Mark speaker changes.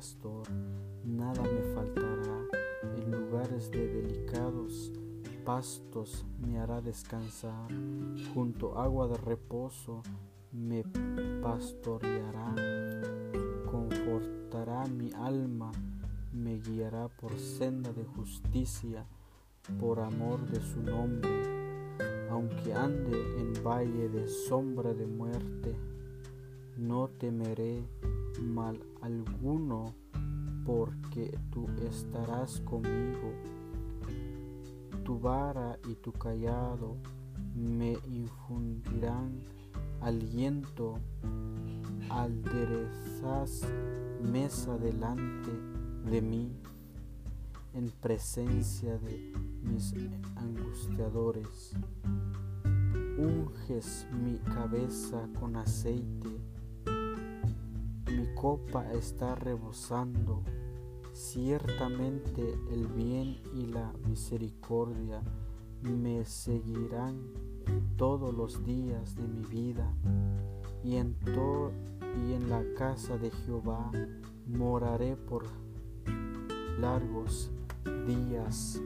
Speaker 1: pastor, nada me faltará. En lugares de delicados pastos me hará descansar, junto agua de reposo me pastoreará, confortará mi alma, me guiará por senda de justicia, por amor de su nombre, aunque ande en valle de sombra de muerte, no temeré mal alguno, porque tú estarás conmigo. Tu vara y tu callado me infundirán aliento, alderezas mesa delante de mí en presencia de mis angustiadores. Unges mi cabeza con aceite, copa está rebosando. Ciertamente el bien y la misericordia me seguirán todos los días de mi vida y en, y en la casa de Jehová moraré por largos días.